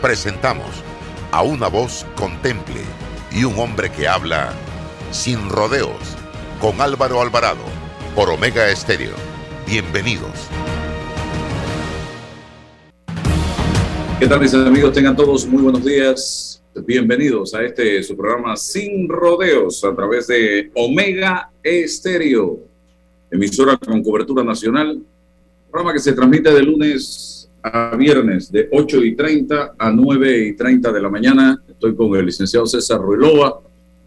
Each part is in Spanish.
Presentamos a una voz contemple y un hombre que habla sin rodeos con Álvaro Alvarado por Omega Estéreo. Bienvenidos. ¿Qué tal mis amigos? Tengan todos muy buenos días. Bienvenidos a este su programa Sin Rodeos a través de Omega Estéreo, emisora con cobertura nacional, programa que se transmite de lunes viernes de 8 y 30 a 9 y 30 de la mañana. Estoy con el licenciado César Ruilova,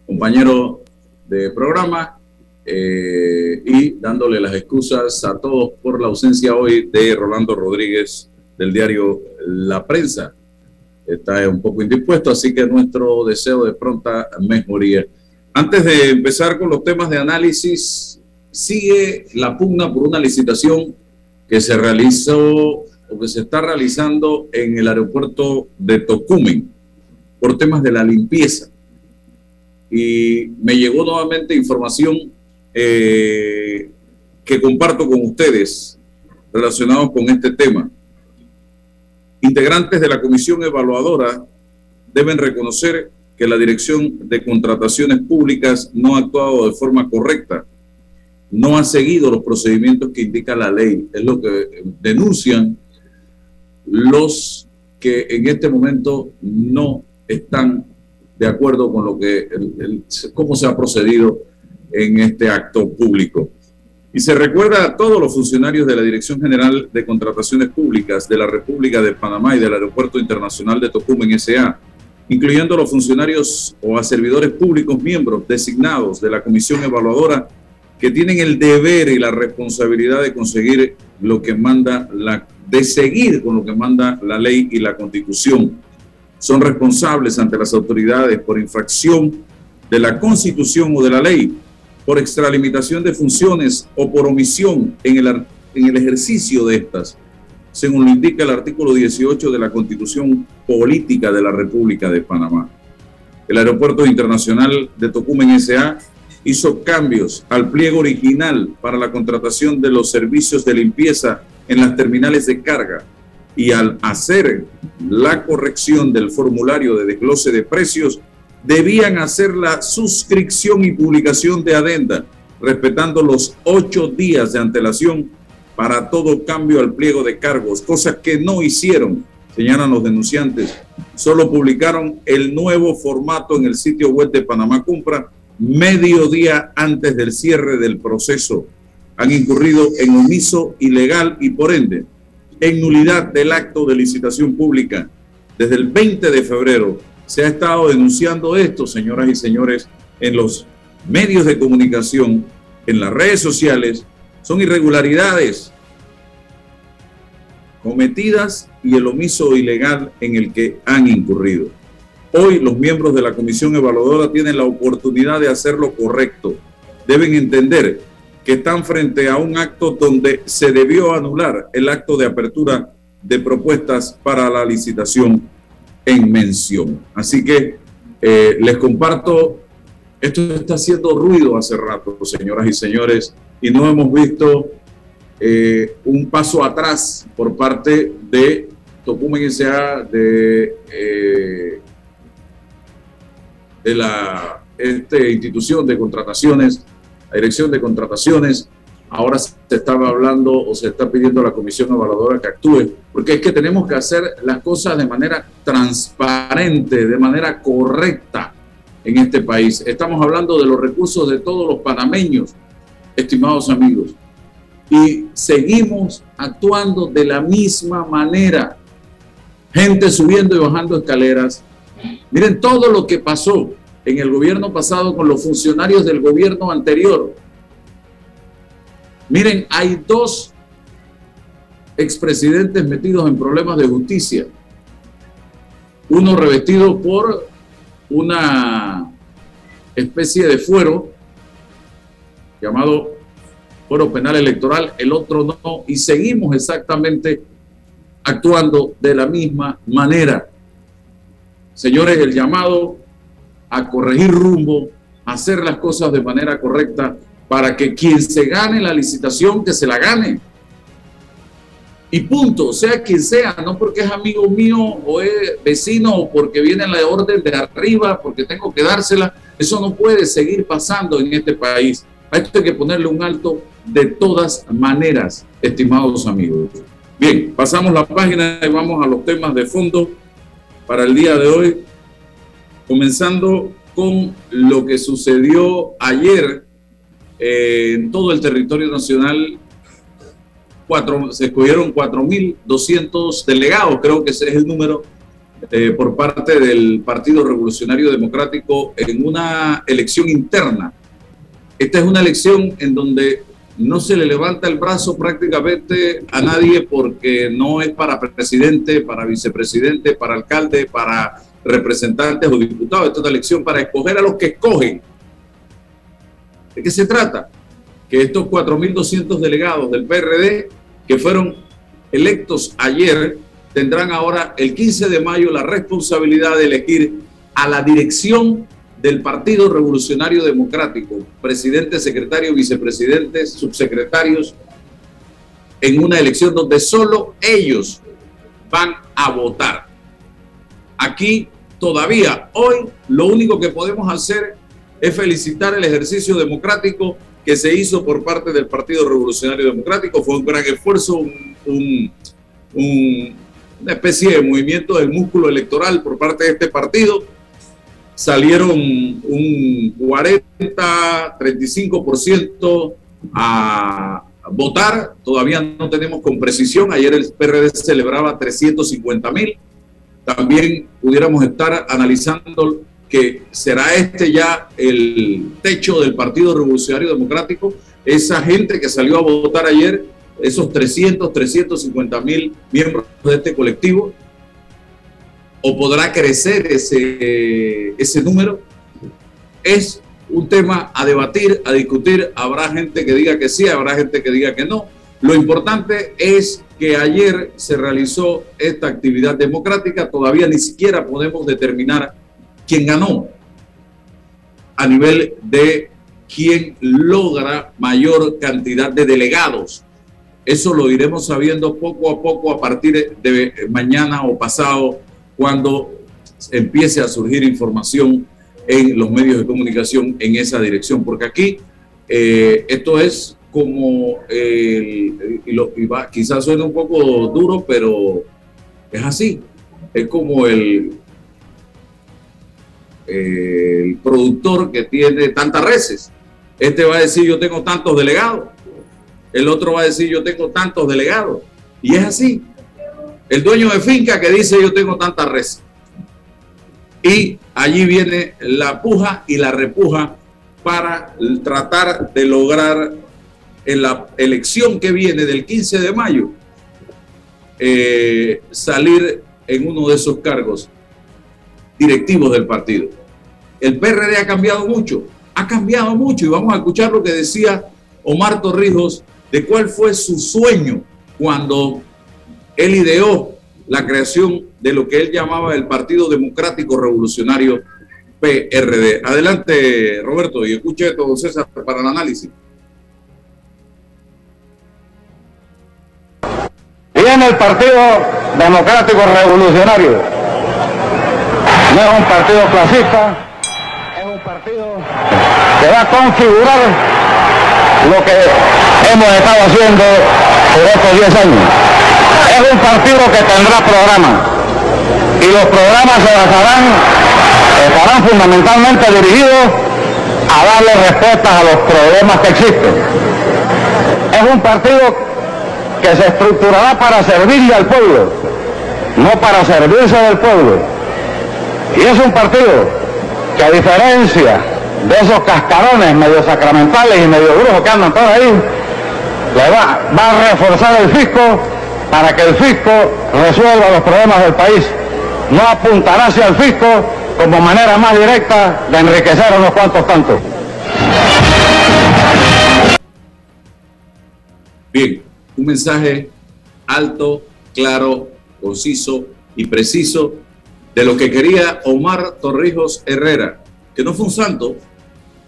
compañero de programa, eh, y dándole las excusas a todos por la ausencia hoy de Rolando Rodríguez del diario La Prensa. Está un poco indispuesto, así que nuestro deseo de pronta mejoría. Antes de empezar con los temas de análisis, sigue la pugna por una licitación que se realizó que se está realizando en el aeropuerto de Tocumen por temas de la limpieza. Y me llegó nuevamente información eh, que comparto con ustedes relacionados con este tema. Integrantes de la comisión evaluadora deben reconocer que la Dirección de Contrataciones Públicas no ha actuado de forma correcta, no ha seguido los procedimientos que indica la ley. Es lo que denuncian los que en este momento no están de acuerdo con lo que cómo se ha procedido en este acto público. Y se recuerda a todos los funcionarios de la Dirección General de Contrataciones Públicas de la República de Panamá y del Aeropuerto Internacional de Tocumen S.A., incluyendo los funcionarios o a servidores públicos miembros designados de la Comisión Evaluadora que tienen el deber y la responsabilidad de conseguir lo que manda la de seguir con lo que manda la ley y la constitución. Son responsables ante las autoridades por infracción de la constitución o de la ley, por extralimitación de funciones o por omisión en el, en el ejercicio de estas, según lo indica el artículo 18 de la constitución política de la República de Panamá. El Aeropuerto Internacional de Tocumen S.A. hizo cambios al pliego original para la contratación de los servicios de limpieza en las terminales de carga y al hacer la corrección del formulario de desglose de precios, debían hacer la suscripción y publicación de adenda, respetando los ocho días de antelación para todo cambio al pliego de cargos, cosas que no hicieron, señalan los denunciantes. Solo publicaron el nuevo formato en el sitio web de Panamá Compra medio día antes del cierre del proceso han incurrido en omiso ilegal y por ende en nulidad del acto de licitación pública. Desde el 20 de febrero se ha estado denunciando esto, señoras y señores, en los medios de comunicación, en las redes sociales. Son irregularidades cometidas y el omiso ilegal en el que han incurrido. Hoy los miembros de la comisión evaluadora tienen la oportunidad de hacer lo correcto. Deben entender que están frente a un acto donde se debió anular el acto de apertura de propuestas para la licitación en mención. Así que eh, les comparto, esto está haciendo ruido hace rato, señoras y señores, y no hemos visto eh, un paso atrás por parte de Tocumen S.A., de, eh, de la este, institución de contrataciones la Dirección de Contrataciones. Ahora se estaba hablando o se está pidiendo a la Comisión Evaluadora que actúe, porque es que tenemos que hacer las cosas de manera transparente, de manera correcta en este país. Estamos hablando de los recursos de todos los panameños, estimados amigos, y seguimos actuando de la misma manera. Gente subiendo y bajando escaleras. Miren todo lo que pasó en el gobierno pasado con los funcionarios del gobierno anterior. Miren, hay dos expresidentes metidos en problemas de justicia. uno revestido por una especie de fuero llamado fuero penal electoral, el otro no, y seguimos exactamente actuando de la misma manera. Señores, el llamado a corregir rumbo, a hacer las cosas de manera correcta para que quien se gane la licitación, que se la gane. Y punto, sea quien sea, no porque es amigo mío o es vecino o porque viene la orden de arriba, porque tengo que dársela. Eso no puede seguir pasando en este país. Hay que ponerle un alto de todas maneras, estimados amigos. Bien, pasamos la página y vamos a los temas de fondo para el día de hoy, comenzando con lo que sucedió ayer eh, en todo el territorio nacional. Cuatro, se escogieron 4.200 delegados, creo que ese es el número, eh, por parte del Partido Revolucionario Democrático en una elección interna. Esta es una elección en donde no se le levanta el brazo prácticamente a nadie porque no es para presidente, para vicepresidente, para alcalde, para representantes o diputados. Esta es una elección para escoger a los que escogen. ¿De qué se trata? Que estos 4.200 delegados del PRD que fueron electos ayer tendrán ahora el 15 de mayo la responsabilidad de elegir a la dirección del Partido Revolucionario Democrático, presidente, secretario, vicepresidentes, subsecretarios, en una elección donde solo ellos van a votar. Aquí todavía, hoy, lo único que podemos hacer es felicitar el ejercicio democrático que se hizo por parte del Partido Revolucionario Democrático. Fue un gran esfuerzo, una especie de movimiento del músculo electoral por parte de este partido salieron un 40, 35% a votar. Todavía no tenemos con precisión. Ayer el PRD celebraba 350 mil. También pudiéramos estar analizando que será este ya el techo del Partido Revolucionario Democrático. Esa gente que salió a votar ayer, esos 300, 350 mil miembros de este colectivo, o podrá crecer ese, ese número, es un tema a debatir, a discutir. Habrá gente que diga que sí, habrá gente que diga que no. Lo importante es que ayer se realizó esta actividad democrática, todavía ni siquiera podemos determinar quién ganó a nivel de quién logra mayor cantidad de delegados. Eso lo iremos sabiendo poco a poco a partir de mañana o pasado cuando empiece a surgir información en los medios de comunicación en esa dirección, porque aquí eh, esto es como, y, lo, quizás suene un poco duro, pero es así, es como el, el productor que tiene tantas reses. Este va a decir yo tengo tantos delegados, el otro va a decir yo tengo tantos delegados, y es así. El dueño de finca que dice yo tengo tanta res. Y allí viene la puja y la repuja para tratar de lograr en la elección que viene del 15 de mayo eh, salir en uno de esos cargos directivos del partido. El PRD ha cambiado mucho, ha cambiado mucho y vamos a escuchar lo que decía Omar Torrijos de cuál fue su sueño cuando él ideó la creación de lo que él llamaba el Partido Democrático Revolucionario PRD. Adelante, Roberto, y escuche todo César para el análisis. Viene el Partido Democrático Revolucionario. No es un partido clasista, es un partido que va a configurar lo que hemos estado haciendo por estos 10 años es un partido que tendrá programas y los programas se basarán, estarán fundamentalmente dirigidos a darle respuestas a los problemas que existen. Es un partido que se estructurará para servirle al pueblo, no para servirse del pueblo. Y es un partido que a diferencia de esos cascarones medio sacramentales y medio brujos que andan por ahí, le va, va a reforzar el fisco para que el fisco resuelva los problemas del país, no apuntará hacia el fisco como manera más directa de enriquecer a unos cuantos tantos. Bien, un mensaje alto, claro, conciso y preciso de lo que quería Omar Torrijos Herrera, que no fue un santo,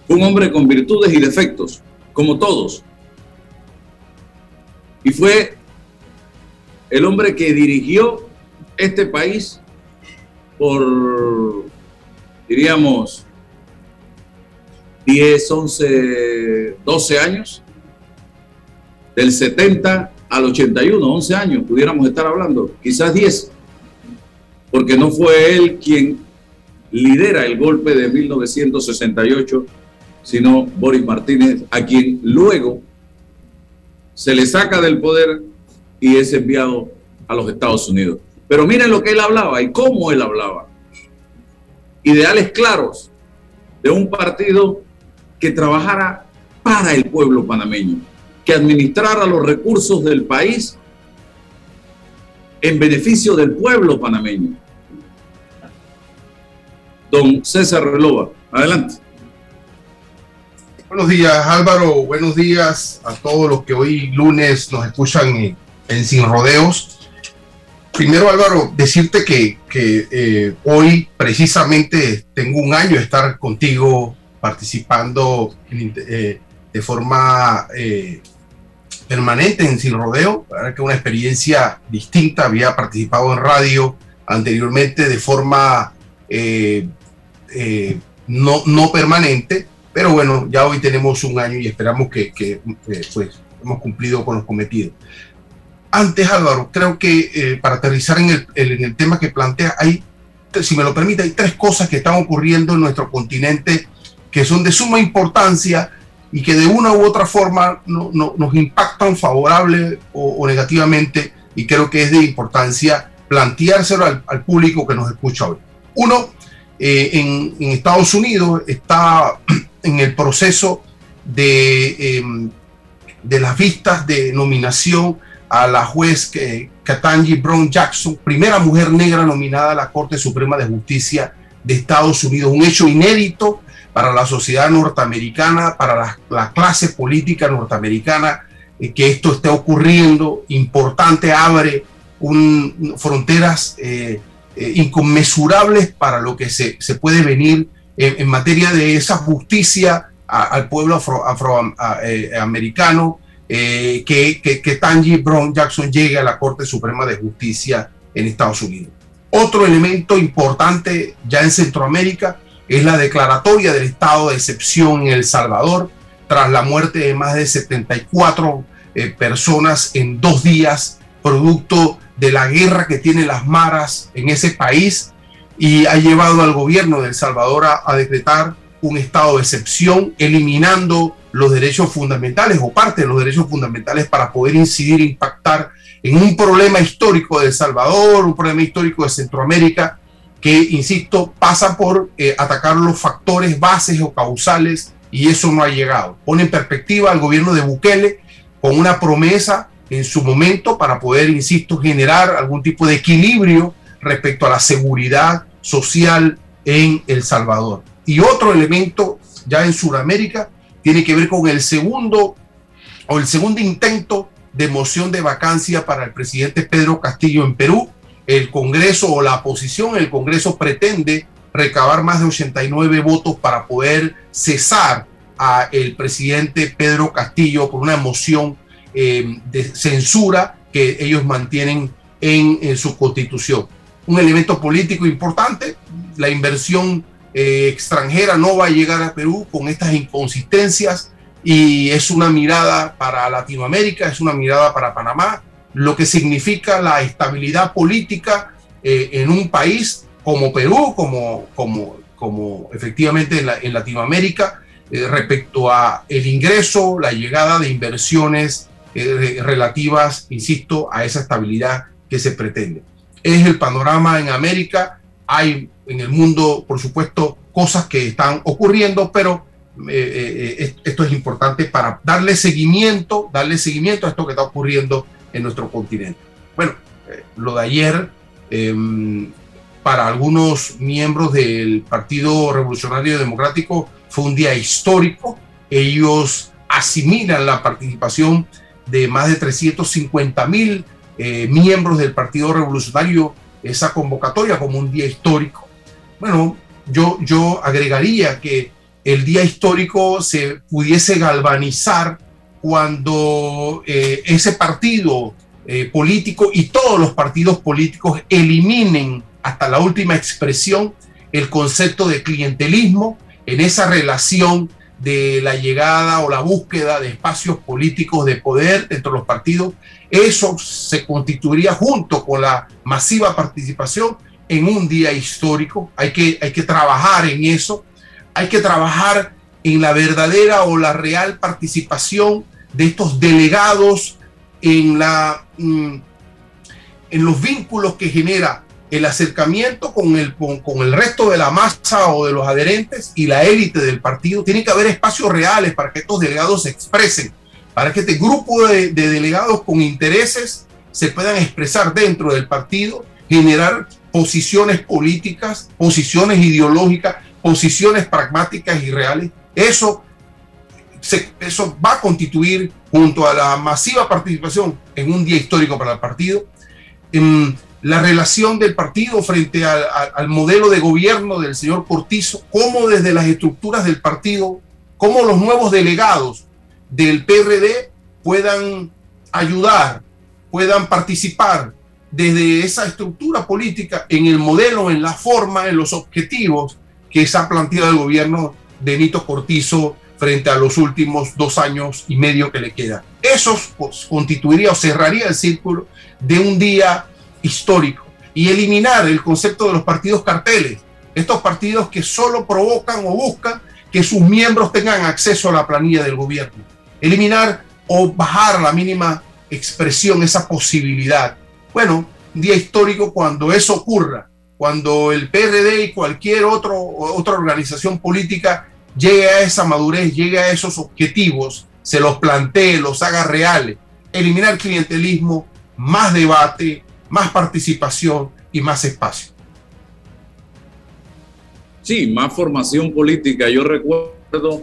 fue un hombre con virtudes y defectos, como todos. Y fue el hombre que dirigió este país por, diríamos, 10, 11, 12 años, del 70 al 81, 11 años, pudiéramos estar hablando, quizás 10, porque no fue él quien lidera el golpe de 1968, sino Boris Martínez, a quien luego se le saca del poder y es enviado a los Estados Unidos. Pero miren lo que él hablaba y cómo él hablaba. Ideales claros de un partido que trabajara para el pueblo panameño, que administrara los recursos del país en beneficio del pueblo panameño. Don César Relova, adelante. Buenos días Álvaro, buenos días a todos los que hoy lunes nos escuchan en, Sin Rodeos. Primero Álvaro, decirte que, eh, hoy precisamente tengo un año de estar contigo participando eh, de forma eh, permanente en Sin Rodeo, que una experiencia distinta, había participado en radio anteriormente de forma no, no permanente, pero bueno, ya hoy tenemos un año y esperamos que, que pues, hemos cumplido con los cometidos. Antes, Álvaro, creo que eh, para aterrizar en el, en el, tema que plantea, hay, si me lo permite, hay tres cosas que están ocurriendo en nuestro continente que son de suma importancia y que de una u otra forma no, no, nos impactan favorable o, negativamente y creo que es de importancia planteárselo al, público que nos escucha hoy. Uno, eh, en, Estados Unidos está en el proceso de, em, de las vistas de nominación a la juez Katanji Brown Jackson, primera mujer negra nominada a la Corte Suprema de Justicia de Estados Unidos. Un hecho inédito para la sociedad norteamericana, para la, clase política norteamericana, eh, que esto esté ocurriendo, importante, abre un, fronteras eh, eh, inconmensurables para lo que se, se puede venir en, materia de esa justicia al pueblo afroamericano, eh, eh, que, que, que Brown Jackson llegue a la Corte Suprema de Justicia en Estados Unidos. Otro elemento importante ya en Centroamérica es la declaratoria del estado de excepción en El Salvador tras la muerte de más de 74 eh, personas en dos días, producto de la guerra que tienen las maras en ese país y ha llevado al gobierno de El Salvador a, decretar un estado de excepción, eliminando los derechos fundamentales o parte de los derechos fundamentales para poder incidir e impactar en un problema histórico de El Salvador, un problema histórico de Centroamérica, que, insisto, pasa por eh, atacar los factores bases o causales y eso no ha llegado. Pone en perspectiva al gobierno de Bukele con una promesa en su momento para poder, insisto, generar algún tipo de equilibrio respecto a la seguridad social en El Salvador. Y otro elemento ya en Sudamérica tiene que ver con el segundo o el segundo intento de moción de vacancia para el presidente Pedro Castillo en Perú. El Congreso o la oposición, el Congreso pretende recabar más de 89 votos para poder cesar a el presidente Pedro Castillo por una moción eh, de censura que ellos mantienen en su constitución un elemento político importante. La inversión eh, extranjera no va a llegar a Perú con estas inconsistencias y es una mirada para Latinoamérica, es una mirada para Panamá, lo que significa la estabilidad política eh, en un país como Perú, como, como, como efectivamente en, Latinoamérica, eh, respecto a el ingreso, la llegada de inversiones relativas, insisto, a esa estabilidad que se pretende es el panorama en América. Hay en el mundo, por supuesto, cosas que están ocurriendo, pero eh, eh, esto es importante para darle seguimiento, darle seguimiento a esto que está ocurriendo en nuestro continente. Bueno, eh, lo de ayer, em, para algunos miembros del Partido Revolucionario Democrático fue un día histórico. Ellos asimilan la participación de más de 350 mil eh, miembros del Partido Revolucionario esa convocatoria como un día histórico. Bueno, yo, yo agregaría que el día histórico se pudiese galvanizar cuando eh, ese partido eh, político y todos los partidos políticos eliminen hasta la última expresión el concepto de clientelismo en esa relación de la llegada o la búsqueda de espacios políticos de poder dentro de los partidos, eso se constituiría junto con la masiva participación en un día histórico. Hay que, hay que trabajar en eso, hay que trabajar en la verdadera o la real participación de estos delegados en, la, mm, en los vínculos que genera el acercamiento con el, con, el resto de la masa o de los adherentes y la élite del partido. Tiene que haber espacios reales para que estos delegados se expresen, para que este grupo de, de delegados con intereses se puedan expresar dentro del partido, generar posiciones políticas, posiciones ideológicas, posiciones pragmáticas y reales. Eso, eso va a constituir, junto a la masiva participación en un día histórico para el partido, en la relación del partido frente al, modelo de gobierno del señor Cortizo, cómo desde las estructuras del partido, cómo los nuevos delegados del PRD puedan ayudar, puedan participar desde esa estructura política en el modelo, en la forma, en los objetivos que se ha planteado el gobierno de Nito Cortizo frente a los últimos dos años y medio que le quedan. Eso pues, constituiría o cerraría el círculo de un día histórico y eliminar el concepto de los partidos carteles, estos partidos que solo provocan o buscan que sus miembros tengan acceso a la planilla del gobierno. Eliminar o bajar la mínima expresión esa posibilidad. Bueno, un día histórico cuando eso ocurra, cuando el PRD y cualquier otro, otra organización política llegue a esa madurez, llegue a esos objetivos, se los plantee, los haga reales, eliminar clientelismo, más debate, más participación y más espacio. Sí, más formación política. Yo recuerdo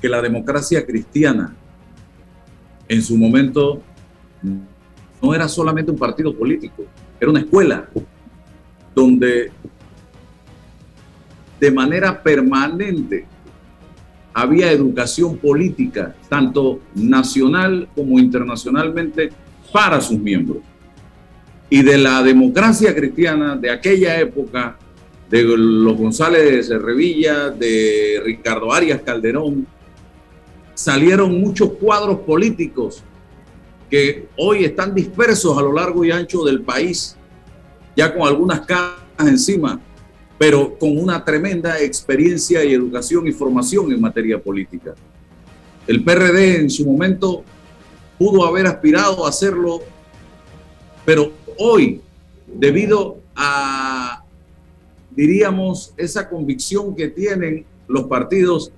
que la democracia cristiana en su momento no era solamente un partido político, era una escuela donde de manera permanente. Había educación política, tanto nacional como internacionalmente, para sus miembros. Y de la democracia cristiana de aquella época, de los González de Revilla, de Ricardo Arias Calderón, salieron muchos cuadros políticos que hoy están dispersos a lo largo y ancho del país, ya con algunas cajas encima, pero con una tremenda experiencia y educación y formación en materia política. El PRD en su momento pudo haber aspirado a hacerlo, pero hoy, debido a, diríamos, esa convicción que tienen los partidos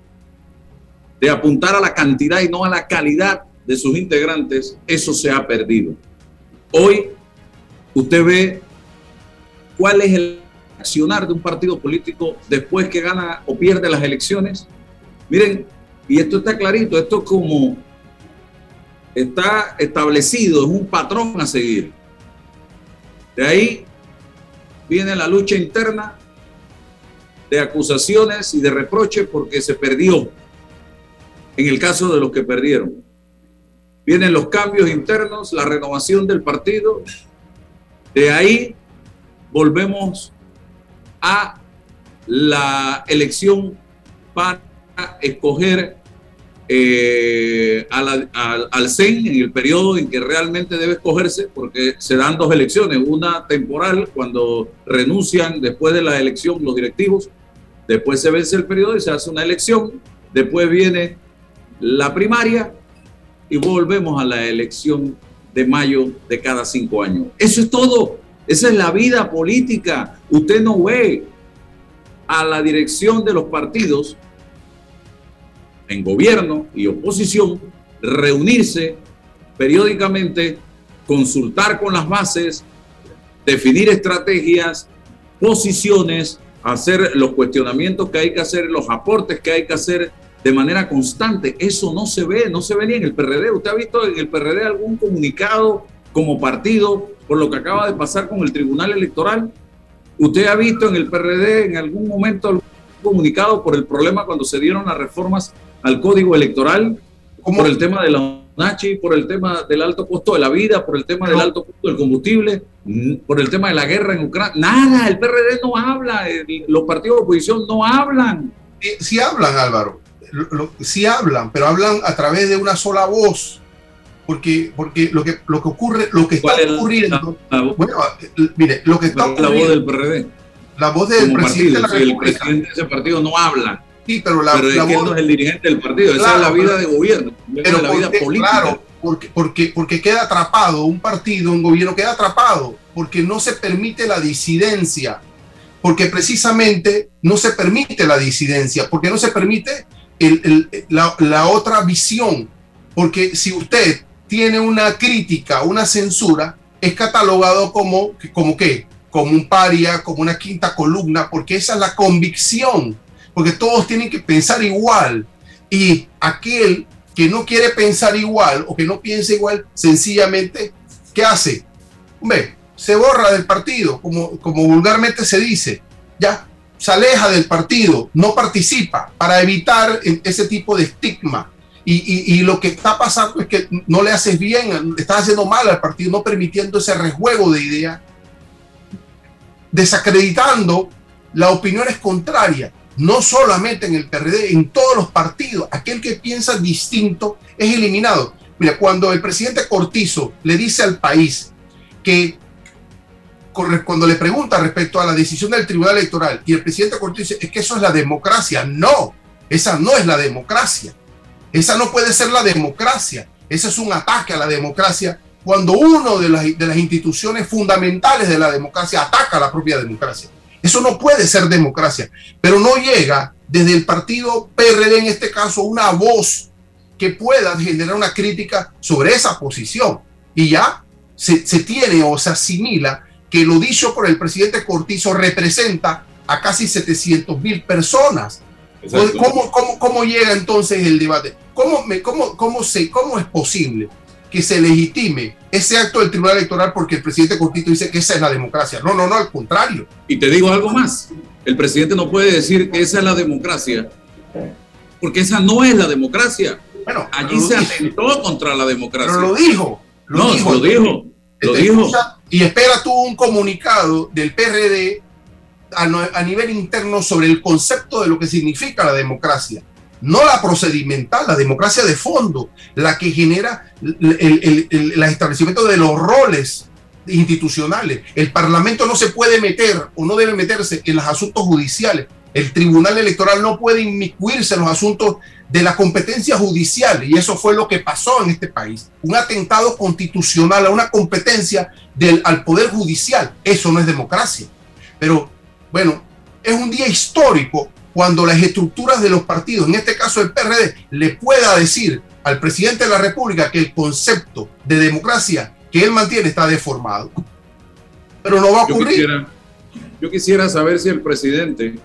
de apuntar a la cantidad y no a la calidad de sus integrantes, eso se ha perdido. Hoy usted ve cuál es el accionar de un partido político después que gana o pierde las elecciones. Miren, y esto está clarito, esto como está establecido, es un patrón a seguir. De ahí viene la lucha interna de acusaciones y de reproches porque se perdió, en el caso de los que perdieron. Vienen los cambios internos, la renovación del partido. De ahí volvemos a la elección para escoger eh, al, CEN en el periodo en que realmente debe escogerse, porque se dan dos elecciones, una temporal cuando renuncian después de la elección los directivos, después se vence el periodo y se hace una elección, después viene la primaria y volvemos a la elección de mayo de cada cinco años. Eso es todo, esa es la vida política. Usted no ve a la dirección de los partidos en gobierno y oposición reunirse periódicamente, consultar con las bases, definir estrategias posiciones, hacer los cuestionamientos que hay que hacer, los aportes que hay que hacer de manera constante. Eso no se ve, no se ve ni en el PRD. ¿Usted ha visto en el PRD algún comunicado como partido por lo que acaba de pasar con el Tribunal Electoral? ¿Usted ha visto en el PRD en algún momento algún comunicado por el problema cuando se dieron las reformas al Código Electoral? Por el tema de la Nachi, por el tema del alto costo de la vida, por el tema del alto costo del combustible, por el tema de la guerra en Ucrania. Nada, el PRD no habla, los partidos de oposición no hablan. Sí, hablan, Álvaro, sí hablan, pero hablan a través de una sola voz. Porque, porque lo, que, lo que ocurre, lo que está ocurriendo. bueno, mire, lo que está ocurriendo. La voz del PRD. La voz del presidente de el presidente de ese partido no habla. Sí, pero la, pero es que no es el dirigente del partido, esa es la vida de gobierno, pero la vida política. Claro, porque, porque, porque queda atrapado, un partido, un gobierno queda atrapado, porque no se permite la disidencia, porque precisamente no se permite la disidencia, porque no se permite el, el, la, la otra visión, porque si usted tiene una crítica, una censura, es catalogado como, como qué, como un paria, como una quinta columna, porque esa es la convicción porque todos tienen que pensar igual. Y aquel que no quiere pensar igual o que no piensa igual, sencillamente, ¿qué hace? Hombre, se borra del partido, como, como vulgarmente se dice. Ya, se aleja del partido, no participa para evitar ese tipo de estigma. Y, lo que está pasando es que no le haces bien, estás haciendo mal al partido, no permitiendo ese rejuego de ideas, desacreditando las opiniones contrarias no solamente en el PRD, en todos los partidos. Aquel que piensa distinto es eliminado. Mira, cuando el presidente Cortizo le dice al país que cuando le pregunta respecto a la decisión del Tribunal Electoral y el presidente Cortizo dice, es que eso es la democracia. No, esa no es la democracia. Esa no puede ser la democracia. Ese es un ataque a la democracia cuando uno de las, de las instituciones fundamentales de la democracia ataca a la propia democracia. Eso no puede ser democracia, pero no llega desde el partido PRD en este caso una voz que pueda generar una crítica sobre esa posición. Y ya se, tiene o se asimila que lo dicho por el presidente Cortizo representa a casi 700 mil personas. ¿Cómo, cómo, cómo, llega entonces el debate? ¿Cómo, me, cómo, cómo, se, ¿Cómo es posible que se legitime ese acto del Tribunal Electoral porque el presidente Cortito dice que esa es la democracia. No, no, no, al contrario. Y te digo algo más. El presidente no puede decir que esa es la democracia, porque esa no es la democracia. Bueno, allí se atentó contra la democracia. Pero lo dijo. no, lo dijo. Lo dijo. Y espera tú un comunicado del PRD a nivel interno sobre el concepto de lo que significa la democracia no la procedimental, la democracia de fondo, la que genera el, establecimiento de los roles institucionales. El Parlamento no se puede meter o no debe meterse en los asuntos judiciales. El Tribunal Electoral no puede inmiscuirse en los asuntos de la competencia judicial y eso fue lo que pasó en este país. Un atentado constitucional a una competencia del, al Poder Judicial. Eso no es democracia. Pero bueno, es un día histórico cuando las estructuras de los partidos, en este caso el PRD, le pueda decir al presidente de la República que el concepto de democracia que él mantiene está deformado. Pero no va a ocurrir. Yo quisiera, saber si el presidente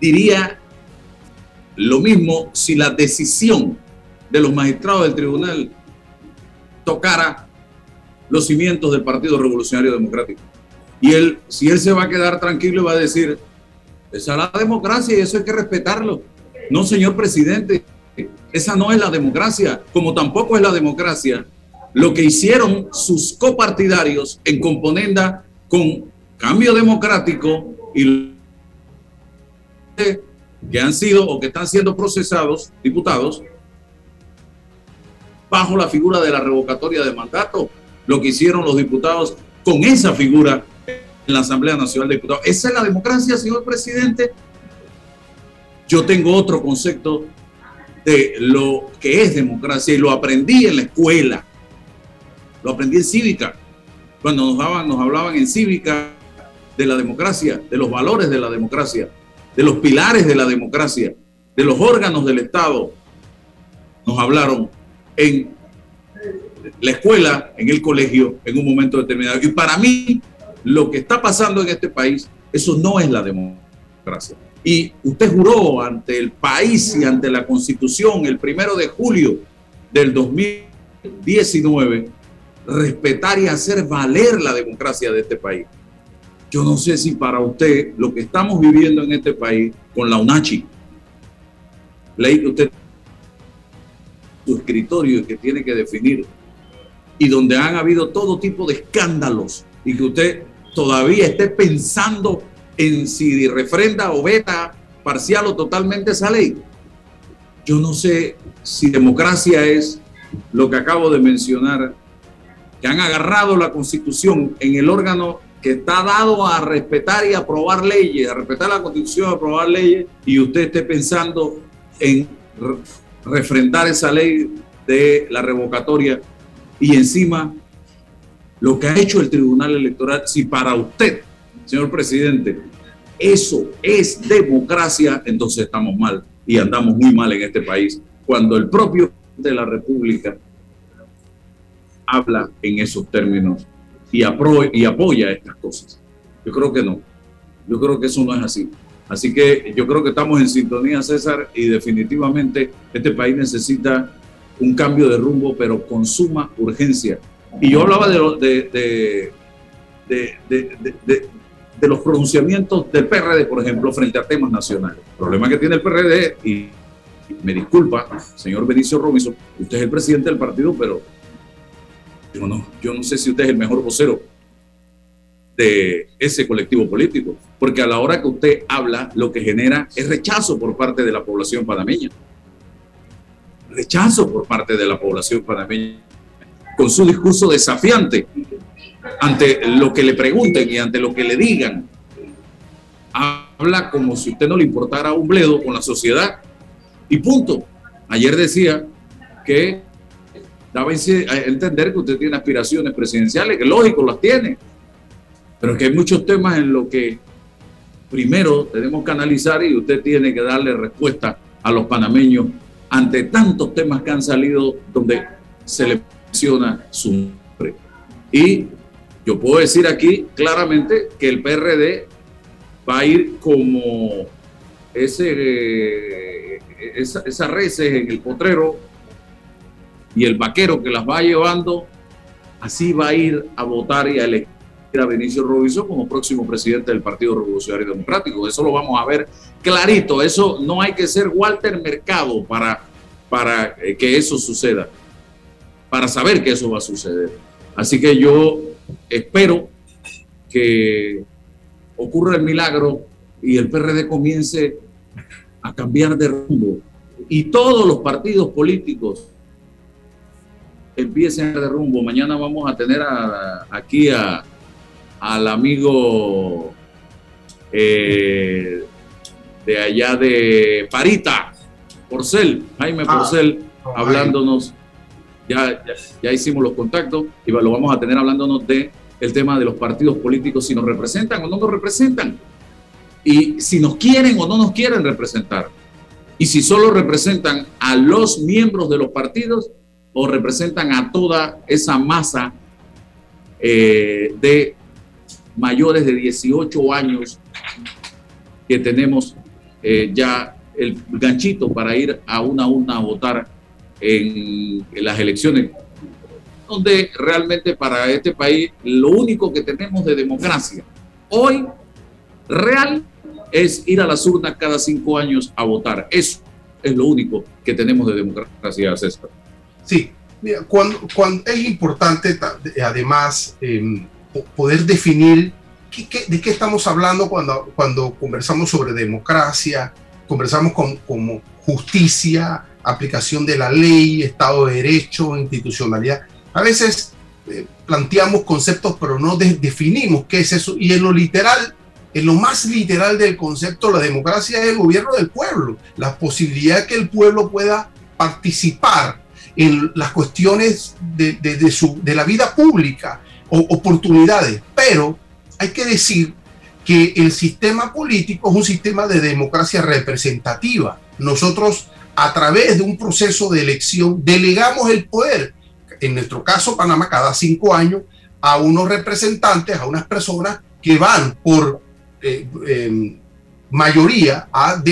diría lo mismo si la decisión de los magistrados del tribunal tocara los cimientos del Partido Revolucionario Democrático. Y él, si él se va a quedar tranquilo va a decir, esa es la democracia y eso hay que respetarlo. No, señor presidente, esa no es la democracia, como tampoco es la democracia lo que hicieron sus copartidarios en componenda con cambio democrático y que han sido o que están siendo procesados, diputados, bajo la figura de la revocatoria de mandato, lo que hicieron los diputados con esa figura en la Asamblea Nacional de Diputados. ¿Esa es la democracia, señor presidente? Yo tengo otro concepto de lo que es democracia y lo aprendí en la escuela, lo aprendí en cívica, cuando nos, daban, nos hablaban en cívica de la democracia, de los valores de la democracia, de los pilares de la democracia, de los órganos del Estado. Nos hablaron en la escuela, en el colegio, en un momento determinado. Y para mí, lo que está pasando en este país, eso no es la democracia. Y usted juró ante el país y ante la constitución el primero de julio del 2019 respetar y hacer valer la democracia de este país. Yo no sé si para usted lo que estamos viviendo en este país con la UNACHI, ley que usted su escritorio que tiene que definir y donde han habido todo tipo de escándalos y que usted todavía esté pensando en si refrenda o veta parcial o totalmente esa ley. Yo no sé si democracia es lo que acabo de mencionar, que han agarrado la constitución en el órgano que está dado a respetar y aprobar leyes, a respetar la constitución, a aprobar leyes, y usted esté pensando en refrendar esa ley de la revocatoria y encima lo que ha hecho el Tribunal Electoral, si para usted, señor presidente, eso es democracia, entonces estamos mal y andamos muy mal en este país, cuando el propio de la República habla en esos términos y, y apoya estas cosas. Yo creo que no. Yo creo que eso no es así. Así que yo creo que estamos en sintonía, César, y definitivamente este país necesita un cambio de rumbo, pero con suma urgencia. Y yo hablaba de, de, de, de los pronunciamientos del PRD, por ejemplo, frente a temas nacionales. El problema que tiene el PRD, y me disculpa, señor Benicio Robinson, usted es el presidente del partido, pero yo no, yo no sé si usted es el mejor vocero de ese colectivo político, porque a la hora que usted habla, lo que genera es rechazo por parte de la población panameña. Rechazo por parte de la población panameña con su discurso desafiante ante lo que le pregunten y ante lo que le digan. Habla como si usted no le importara un bledo con la sociedad y punto. Ayer decía que daba a entender que usted tiene aspiraciones presidenciales, que lógico las tiene, pero que hay muchos temas en los que primero tenemos que analizar y usted tiene que darle respuesta a los panameños ante tantos temas que han salido donde se le menciona su. Y yo puedo decir aquí claramente que el PRD va a ir como ese, eh, esa, esa reces en el potrero y el vaquero que las va llevando, así va a ir a votar y a elegir a Benicio Robinson como próximo presidente del Partido Revolucionario Democrático. Eso lo vamos a ver clarito. Eso no hay que ser Walter Mercado para, para eh, que eso suceda, para saber que eso va a suceder. Así que yo espero que ocurra el milagro y el PRD comience a cambiar de rumbo y todos los partidos políticos empiecen de rumbo. Mañana vamos a tener aquí a, al amigo eh, de allá de Parita, Porcel, Jaime ah, Porcel, hablándonos ya, hicimos los contactos y lo vamos a tener hablándonos de el tema de los partidos políticos, si nos representan o no nos representan. Y si nos quieren o no nos quieren representar. Y si solo representan a los miembros de los partidos o representan a toda esa masa eh, de mayores de 18 años que tenemos eh, ya el ganchito para ir a una urna a votar en, las elecciones, donde realmente para este país lo único que tenemos de democracia hoy real es ir a las urnas cada cinco años a votar. Eso es lo único que tenemos de democracia, César. Sí, cuando, cuando es importante además em, poder definir de qué estamos hablando cuando, cuando conversamos sobre democracia, conversamos con, como justicia, aplicación de la ley, Estado de Derecho, institucionalidad. A veces eh, planteamos conceptos, pero no definimos qué es eso. Y en lo literal, en lo más literal del concepto, la democracia es el gobierno del pueblo, la posibilidad que el pueblo pueda participar en las cuestiones de, de, su, de la vida pública o oportunidades. Pero hay que decir que el sistema político es un sistema de democracia representativa. Nosotros a través de un proceso de elección delegamos el poder, en nuestro caso Panamá cada cinco años, a unos representantes, a unas personas que van por eh, em, mayoría a,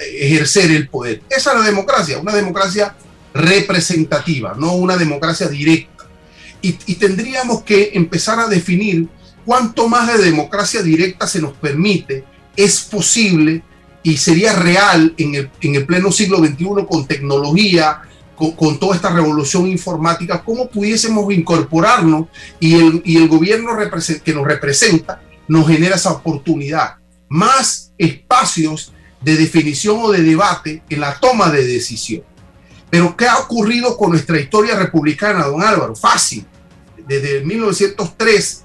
ejercer el poder. Esa es la democracia, una democracia representativa, no una democracia directa. Y, tendríamos que empezar a definir cuánto más de democracia directa se nos permite, es posible y sería real en el, en el pleno siglo XXI con tecnología, con, toda esta revolución informática, cómo pudiésemos incorporarnos y el, y el gobierno que nos representa nos genera esa oportunidad. Más espacios de definición o de debate en la toma de decisión. Pero ¿qué ha ocurrido con nuestra historia republicana, don Álvaro? Fácil. Desde 1903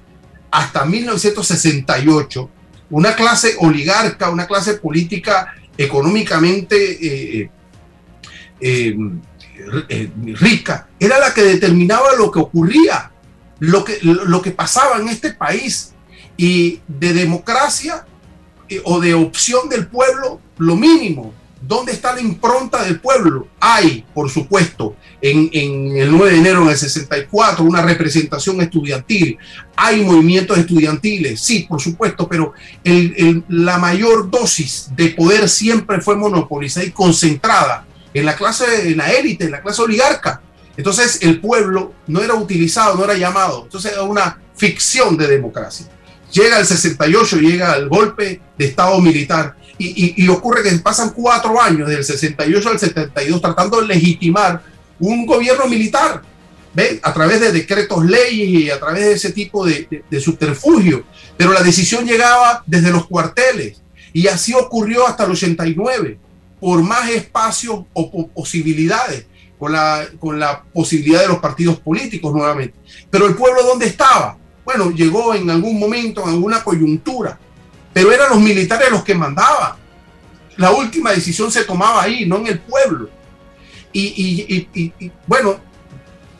hasta 1968, una clase oligarca, una clase política económicamente eh, eh, eh, rica, era la que determinaba lo que ocurría, lo que, lo que pasaba en este país. Y de democracia o de opción del pueblo, lo mínimo. ¿Dónde está la impronta del pueblo? Hay, por supuesto, en, el 9 de enero del 64 una representación estudiantil. Hay movimientos estudiantiles, sí, por supuesto, pero la mayor dosis de poder siempre fue monopolizada y concentrada en la clase, en la élite, en la clase oligarca. Entonces el pueblo no era utilizado, no era llamado. Entonces era una ficción de democracia. Llega el 68, llega el golpe de Estado militar y, ocurre que pasan cuatro años, del 68 al 72, tratando de legitimar un gobierno militar, ¿ve? a través de decretos leyes y a través de ese tipo de, de subterfugio. Pero la decisión llegaba desde los cuarteles y así ocurrió hasta el 89 por más espacios o posibilidades, con la, con la posibilidad de los partidos políticos nuevamente. Pero el pueblo, ¿dónde estaba? Bueno, llegó en algún momento, en alguna coyuntura, pero eran los militares los que mandaban. La última decisión se tomaba ahí, no en el pueblo. Y, bueno,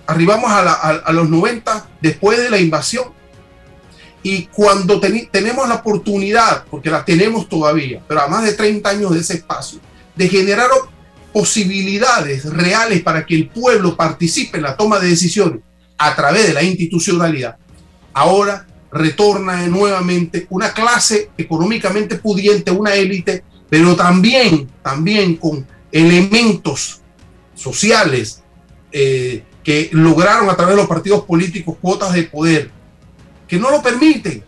arribamos a, los 90 después de la invasión. Y cuando tenemos la oportunidad, porque la tenemos todavía, pero a más de 30 años de ese espacio, de generar posibilidades reales para que el pueblo participe en la toma de decisiones a través de la institucionalidad, ahora retorna nuevamente una clase económicamente pudiente, una élite, pero también, también con elementos sociales eh, que lograron a través de los partidos políticos cuotas de poder que no lo permiten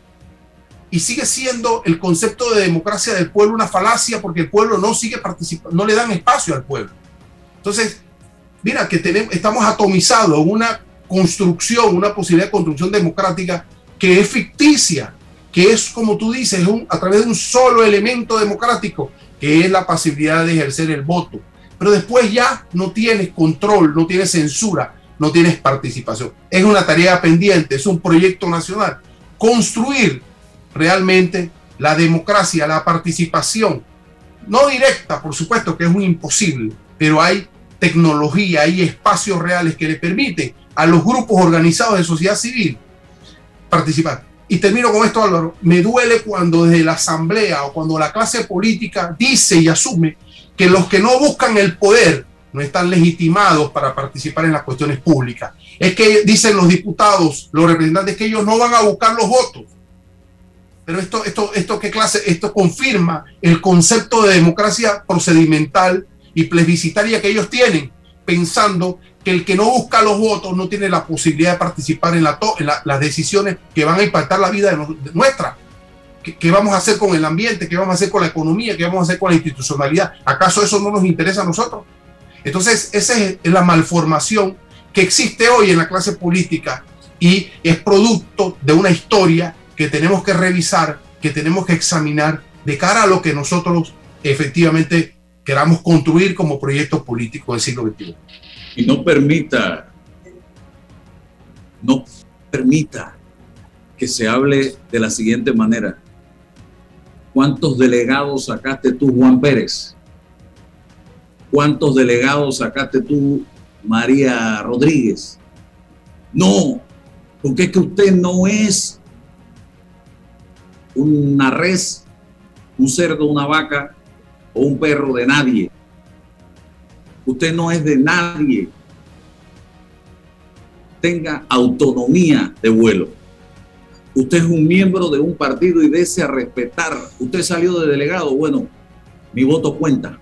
y sigue siendo el concepto de democracia del pueblo una falacia porque el pueblo no sigue participando, no le dan espacio al pueblo. Entonces, mira que tenemos, estamos atomizados en una construcción, una posibilidad de construcción democrática que es ficticia, que es, como tú dices, a través de un solo elemento democrático, que es la posibilidad de ejercer el voto. Pero después ya no tienes control, no tienes censura, no tienes participación. Es una tarea pendiente, es un proyecto nacional. Construir realmente la democracia, la participación, no directa, por supuesto que es un imposible, pero hay tecnología, hay espacios reales que le permiten a los grupos organizados de sociedad civil participar. Y termino con esto, Álvaro. Me duele cuando desde la asamblea o cuando la clase política dice y asume que los que no buscan el poder no están legitimados para participar en las cuestiones públicas. Es que dicen los diputados, los representantes, que ellos no van a buscar los votos pero esto, esto, esto, ¿qué clase? Esto confirma el concepto de democracia procedimental y plebiscitaria que ellos tienen, pensando que el que no busca los votos no tiene la posibilidad de participar en, la en las decisiones que van a impactar la vida de, nuestra. ¿Qué, ¿Qué, vamos a hacer con el ambiente? ¿Qué vamos a hacer con la economía? ¿Qué vamos a hacer con la institucionalidad? ¿Acaso eso no nos interesa a nosotros? Entonces, esa es la malformación que existe hoy en la clase política y es producto de una historia que tenemos que revisar, que tenemos que examinar de cara a lo que nosotros efectivamente queramos construir como proyecto político del siglo XXI. Y no permita, no permita que se hable de la siguiente manera. ¿Cuántos delegados sacaste tú, Juan Pérez? ¿Cuántos delegados sacaste tú, María Rodríguez? No, porque es que usted no es una res, un cerdo, una vaca o un perro de nadie. Usted no es de nadie. Tenga autonomía de vuelo. Usted es un miembro de un partido y desea respetar. Usted salió de delegado. Bueno, mi voto cuenta.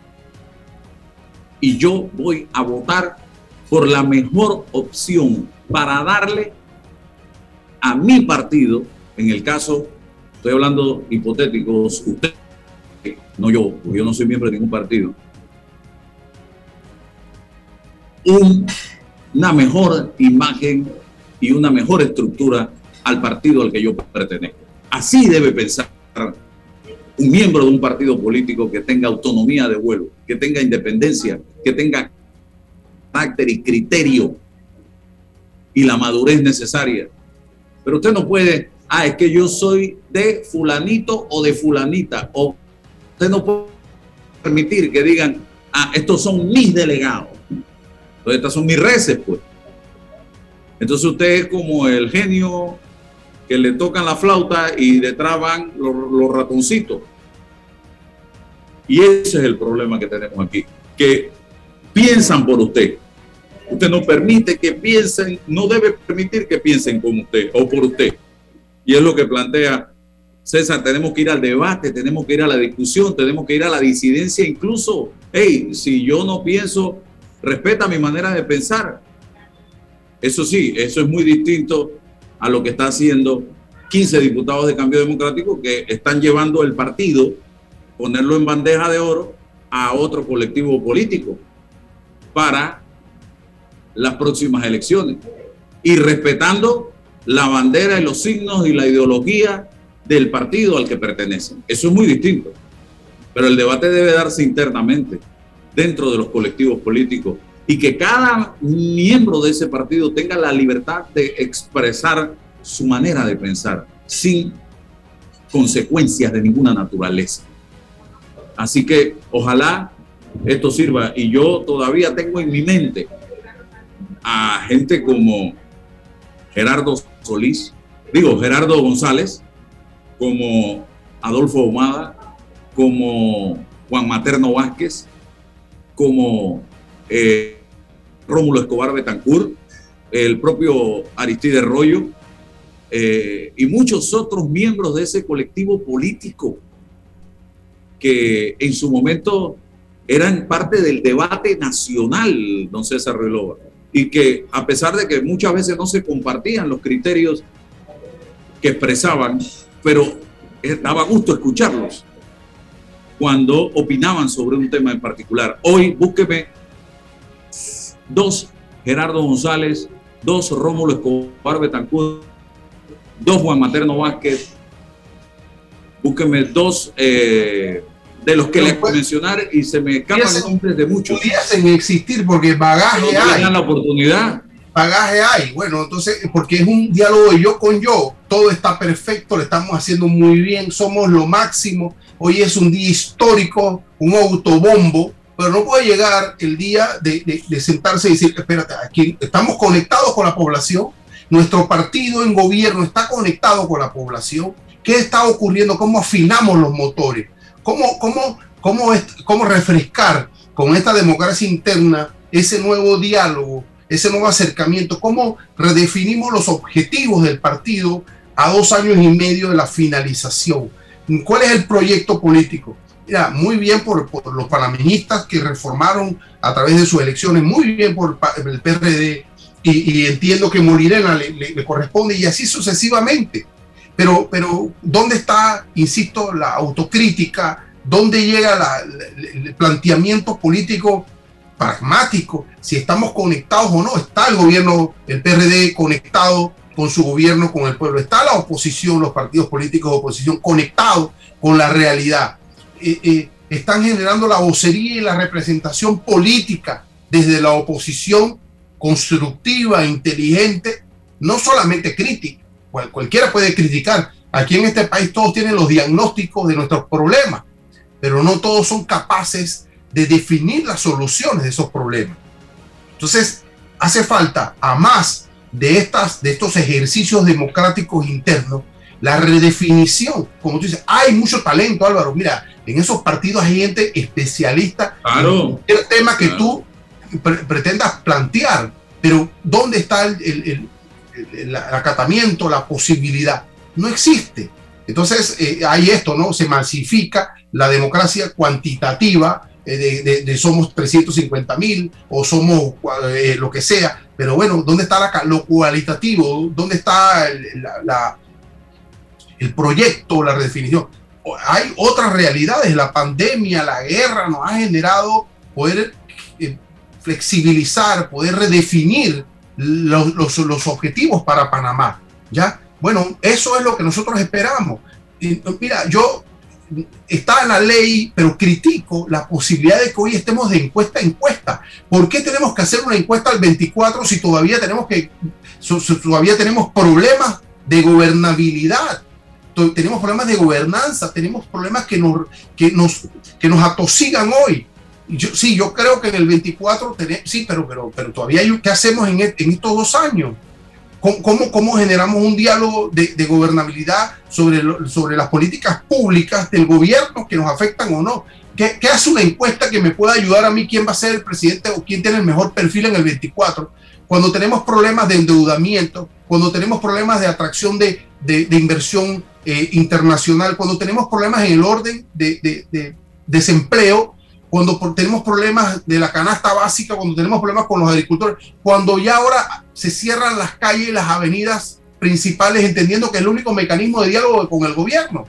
Y yo voy a votar por la mejor opción para darle a mi partido, en el caso, estoy hablando hipotéticos, usted, no yo, yo no soy miembro de ningún partido, una mejor imagen y una mejor estructura al partido al que yo pertenezco. Así debe pensar un miembro de un partido político que tenga autonomía de vuelo, que tenga independencia, que tenga carácter y criterio y la madurez necesaria. Pero usted no puede, ah, es que yo soy de fulanito o de fulanita, o usted no puede permitir que digan, ah, estos son mis delegados. Entonces, estas son mis reces, pues. Entonces usted es como el genio que le tocan la flauta y detrás van los, ratoncitos. Y ese es el problema que tenemos aquí, que piensan por usted. Usted no permite que piensen, no debe permitir que piensen como usted o por usted. Y es lo que plantea César, tenemos que ir al debate, tenemos que ir a la discusión, tenemos que ir a la disidencia, incluso, hey, si yo no pienso, respeta mi manera de pensar. Eso sí, eso es muy distinto a lo que está haciendo 15 diputados de cambio democrático que están llevando el partido, ponerlo en bandeja de oro a otro colectivo político para las próximas elecciones y respetando la bandera y los signos y la ideología del partido al que pertenecen. Eso es muy distinto. Pero el debate debe darse internamente, dentro de los colectivos políticos, y que cada miembro de ese partido tenga la libertad de expresar su manera de pensar sin consecuencias de ninguna naturaleza. Así que ojalá esto sirva. Y yo todavía tengo en mi mente a gente como Gerardo Solís, digo Gerardo González, como Adolfo Humada, como Juan Materno Vázquez, como eh, Rómulo Escobar Betancourt, el propio Aristide Rollo eh, y muchos otros miembros de ese colectivo político que en su momento eran parte del debate nacional, don César Relova, y que a pesar de que muchas veces no se compartían los criterios que expresaban, pero daba gusto escucharlos cuando opinaban sobre un tema en particular. Hoy búsqueme dos Gerardo González, dos Rómulo Escobar Betancourt, dos Juan Materno Vázquez, búsqueme dos eh, de los que les puedo mencionar y se me escapan los nombres de muchos. Pudiesen existir porque bagaje hay. la oportunidad. Bagaje hay. Bueno, entonces, porque es un diálogo de yo con yo. Todo está perfecto, lo estamos haciendo muy bien, somos lo máximo. Hoy es un día histórico, un autobombo pero no puede llegar el día de, sentarse y decir, espérate, aquí estamos conectados con la población, nuestro partido en gobierno está conectado con la población, ¿qué está ocurriendo? ¿Cómo afinamos los motores? ¿Cómo, cómo, cómo, cómo refrescar con esta democracia interna ese nuevo diálogo, ese nuevo acercamiento? ¿Cómo redefinimos los objetivos del partido a dos años y medio de la finalización? ¿Cuál es el proyecto político? Mira, muy bien por, los panameñistas que reformaron a través de sus elecciones, muy bien por el PRD, y, entiendo que Morirena le, corresponde y así sucesivamente. Pero, pero, ¿dónde está, insisto, la autocrítica? ¿Dónde llega el planteamiento político pragmático? Si estamos conectados o no. Está el gobierno, el PRD conectado con su gobierno, con el pueblo. Está la oposición, los partidos políticos de oposición conectados con la realidad eh, eh, están generando la vocería y la representación política desde la oposición constructiva, inteligente, no solamente crítica, cualquiera puede criticar. Aquí en este país todos tienen los diagnósticos de nuestros problemas, pero no todos son capaces de definir las soluciones de esos problemas. Entonces, hace falta, a más de, estas, de estos ejercicios democráticos internos, la redefinición. Como tú dices, hay mucho talento, Álvaro. Mira, en esos partidos hay gente especialista claro, en el tema que tú pretendas plantear, pero ¿dónde está el, el, acatamiento, la posibilidad? no existe. Entonces eh, hay esto, ¿no? Se masifica la democracia cuantitativa eh, de, somos 350 mil o somos eh, lo que sea, pero bueno, ¿dónde está la, lo cualitativo? ¿Dónde está el, el proyecto, la redefinición? Hay otras realidades, la pandemia, la guerra nos ha generado poder flexibilizar, poder redefinir los, los, los objetivos para Panamá, ¿ya? Bueno, eso es lo que nosotros esperamos. Mira, yo está en la ley, pero critico la posibilidad de que hoy estemos de encuesta a encuesta. ¿Por qué tenemos que hacer una encuesta al 24 si todavía tenemos que todavía tenemos problemas de gobernabilidad? Tenemos problemas de gobernanza, tenemos problemas que nos, que nos, que nos atosigan hoy. Sí, yo creo que en el 24 tenemos, sí, pero, pero, pero todavía hay, ¿qué hacemos en, en estos dos años? ¿Cómo, cómo, generamos un diálogo de, gobernabilidad sobre, sobre las políticas públicas del gobierno que nos afectan o no? ¿Qué, ¿Qué, hace una encuesta que me pueda ayudar a mí quién va a ser el presidente o quién tiene el mejor perfil en el 24? Cuando tenemos problemas de endeudamiento, cuando tenemos problemas de atracción de, de, inversión eh, internacional, cuando tenemos problemas en el orden de, de desempleo, cuando tenemos problemas de la canasta básica, cuando tenemos problemas con los agricultores, cuando ya ahora se cierran las calles y las avenidas principales, entendiendo que es el único mecanismo de diálogo con el gobierno.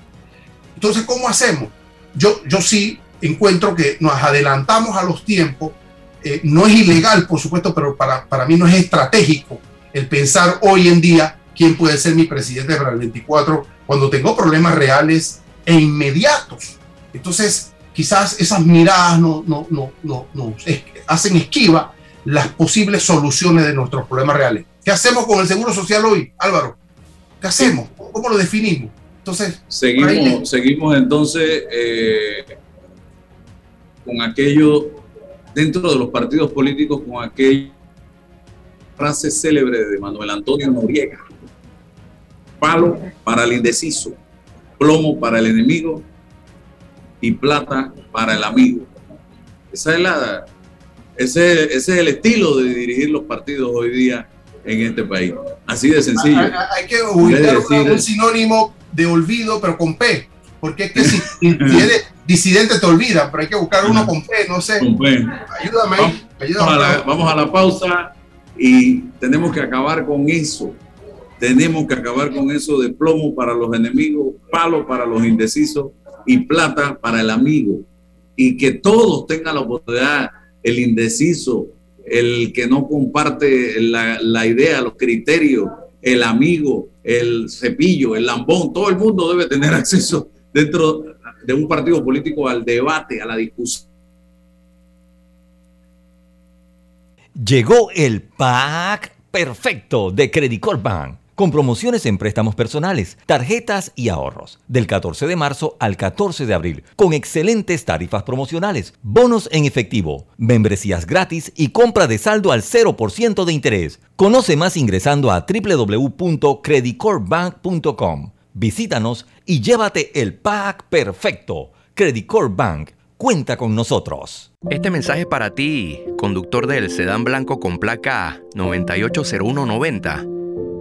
Entonces, ¿cómo hacemos? Yo, yo sí encuentro que nos adelantamos a los tiempos. Eh, no es ilegal, por supuesto, pero para, para mí no es estratégico el pensar hoy en día quién puede ser mi presidente para el 24 cuando tengo problemas reales e inmediatos. Entonces, quizás esas miradas no, no, no, no, no hacen esquiva las posibles soluciones de nuestros problemas reales. ¿Qué hacemos con el Seguro Social hoy, Álvaro? ¿Qué hacemos? ¿Cómo lo definimos? Entonces, seguimos, seguimos entonces eh, con aquello dentro de los partidos políticos, con aquella frase célebre de Manuel Antonio Noriega. Palo para el indeciso, plomo para el enemigo y plata para el amigo. Esa es la, ese, ese es el estilo de dirigir los partidos hoy día en este país. Así de sencillo. Hay, que ubicar un sinónimo de olvido, pero con P. Porque es que si, eres disidente te olvida, pero hay que buscar uno con P, no sé. Ayúdame, vamos, vamos a la pausa y tenemos que acabar con eso. Tenemos que acabar con eso de plomo para los enemigos, palo para los indecisos y plata para el amigo. Y que todos tengan la oportunidad, el indeciso, el que no comparte la, idea, los criterios, el amigo, el cepillo, el lambón, todo el mundo debe tener acceso dentro de un partido político al debate, a la discusión. Llegó el pack perfecto de Credit Bank con promociones en préstamos personales, tarjetas y ahorros, del 14 de marzo al 14 de abril, con excelentes tarifas promocionales, bonos en efectivo, membresías gratis y compra de saldo al 0% de interés. Conoce más ingresando a www.creditcorpbank.com. Visítanos y llévate el pack perfecto. Credit Bank cuenta con nosotros. Este mensaje es para ti, conductor del sedán blanco con placa 980190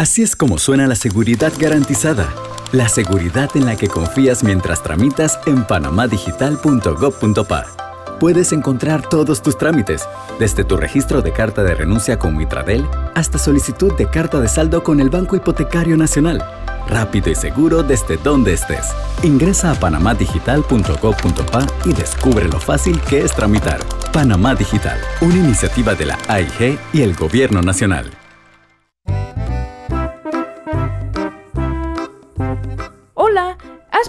Así es como suena la seguridad garantizada la seguridad en la que confías mientras tramitas en panamadigital.gov.pa. Puedes encontrar todos tus trámites, desde tu registro de carta de renuncia con Mitradel hasta solicitud de carta de saldo con el Banco Hipotecario Nacional. Rápido y seguro desde donde estés. Ingresa a panamadigital.gov.pa y descubre lo fácil que es tramitar. Panamá Digital, una iniciativa de la AIG y el Gobierno Nacional.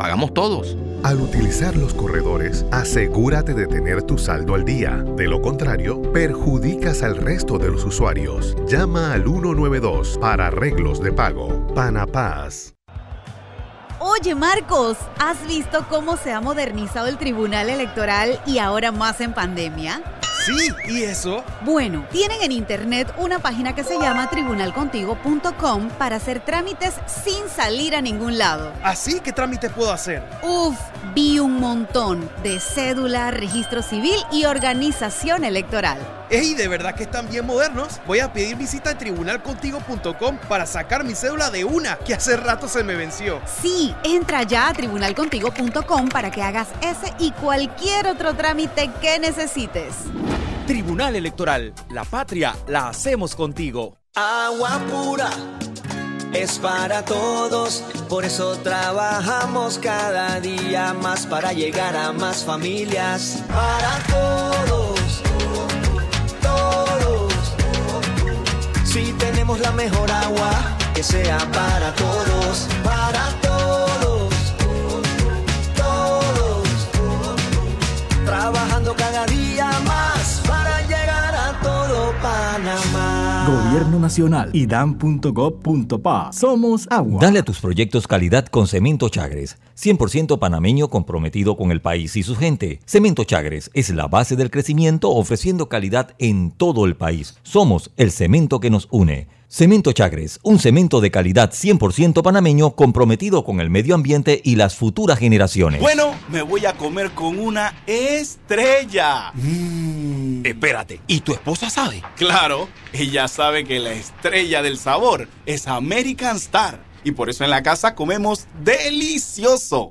pagamos todos. Al utilizar los corredores, asegúrate de tener tu saldo al día. De lo contrario, perjudicas al resto de los usuarios. Llama al 192 para arreglos de pago. Panapaz. Oye Marcos, ¿has visto cómo se ha modernizado el Tribunal Electoral y ahora más en pandemia? Sí, ¿y eso? Bueno, tienen en internet una página que se llama tribunalcontigo.com para hacer trámites sin salir a ningún lado. ¿Así qué trámites puedo hacer? Uf, vi un montón de cédula, registro civil y organización electoral. ¡Ey, de verdad que están bien modernos! Voy a pedir visita a tribunalcontigo.com para sacar mi cédula de una que hace rato se me venció. Sí, entra ya a tribunalcontigo.com para que hagas ese y cualquier otro trámite que necesites. Tribunal Electoral, la patria la hacemos contigo. Agua pura es para todos, por eso trabajamos cada día más para llegar a más familias. Para todos, todos. Si tenemos la mejor agua, que sea para todos, para todos, todos. Trabajando cada día Gobierno Nacional y. Somos agua. Dale a tus proyectos calidad con Cemento Chagres, 100% panameño comprometido con el país y su gente. Cemento Chagres es la base del crecimiento ofreciendo calidad en todo el país. Somos el cemento que nos une. Cemento Chagres, un cemento de calidad 100% panameño comprometido con el medio ambiente y las futuras generaciones. Bueno, me voy a comer con una estrella. Espérate, ¿y tu esposa sabe? Claro, ella sabe que la estrella del sabor es American Star. Y por eso en la casa comemos delicioso.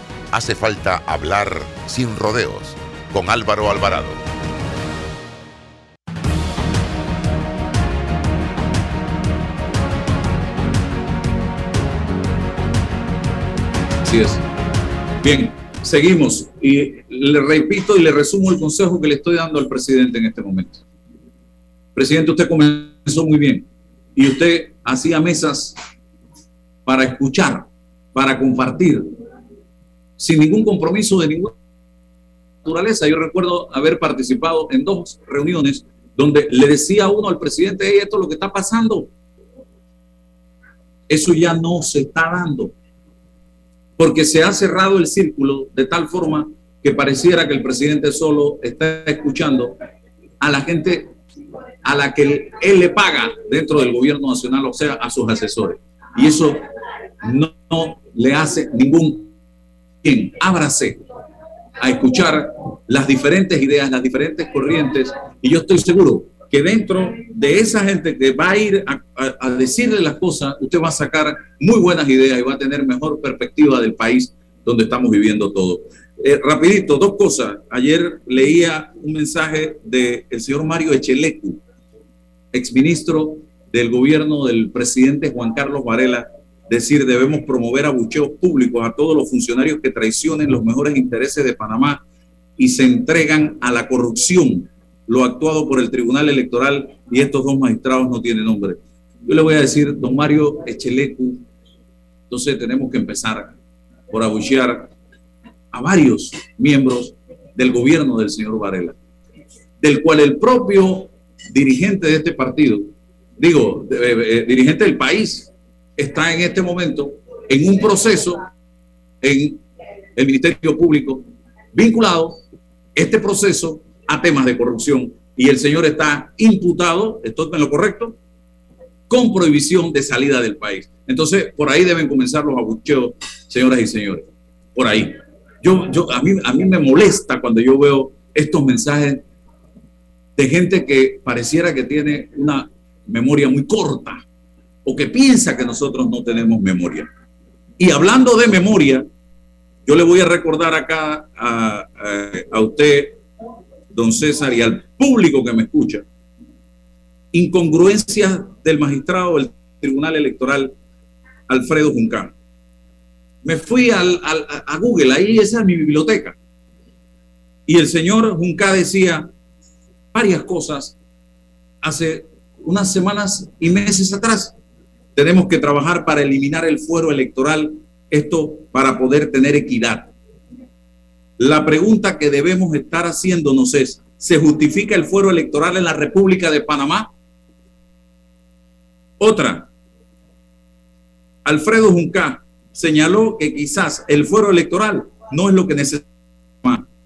hace falta hablar sin rodeos con Álvaro Alvarado. Así es. Bien, seguimos. Y le repito y le resumo el consejo que le estoy dando al presidente en este momento. Presidente, usted comenzó muy bien. Y usted hacía mesas para escuchar, para compartir, sin ningún compromiso de ninguna naturaleza. Yo recuerdo haber participado en dos reuniones donde le decía uno al presidente, hey, esto es lo que está pasando. Eso ya no se está dando, porque se ha cerrado el círculo de tal forma que pareciera que el presidente solo está escuchando a la gente a la que él le paga dentro del gobierno nacional, o sea, a sus asesores. Y eso no, le hace ningún bien. Ábrase a escuchar las diferentes ideas, las diferentes corrientes, y yo estoy seguro que dentro de esa gente que va a ir a, decirle las cosas, usted va a sacar muy buenas ideas y va a tener mejor perspectiva del país donde estamos viviendo todo. Eh, rapidito, dos cosas. Ayer leía un mensaje del señor Mario Echelecu, exministro del gobierno del presidente Juan Carlos Varela, decir debemos promover abucheos públicos a todos los funcionarios que traicionen los mejores intereses de Panamá y se entregan a la corrupción, lo actuado por el Tribunal Electoral y estos dos magistrados no tienen nombre. Yo le voy a decir, don Mario Echelecu, entonces tenemos que empezar por abuchear a varios miembros del gobierno del señor Varela, del cual el propio dirigente de este partido, digo, eh, eh, dirigente del país, está en este momento en un proceso en el Ministerio Público vinculado este proceso a temas de corrupción y el señor está imputado, esto es lo correcto, con prohibición de salida del país. Entonces, por ahí deben comenzar los abucheos, señoras y señores. Por ahí. Yo, yo, a, mí, a mí me molesta cuando yo veo estos mensajes de gente que pareciera que tiene una memoria muy corta o que piensa que nosotros no tenemos memoria. Y hablando de memoria, yo le voy a recordar acá a, usted, don César, y al público que me escucha, incongruencias del magistrado del Tribunal Electoral, Alfredo Juncán. Me fui al, a Google, ahí esa es mi biblioteca. Y el señor Juncá decía, varias cosas hace unas semanas y meses atrás. Tenemos que trabajar para eliminar el fuero electoral, esto para poder tener equidad. La pregunta que debemos estar haciéndonos es, ¿se justifica el fuero electoral en la República de Panamá? Otra, Alfredo Juncá señaló que quizás el fuero electoral no es lo que necesita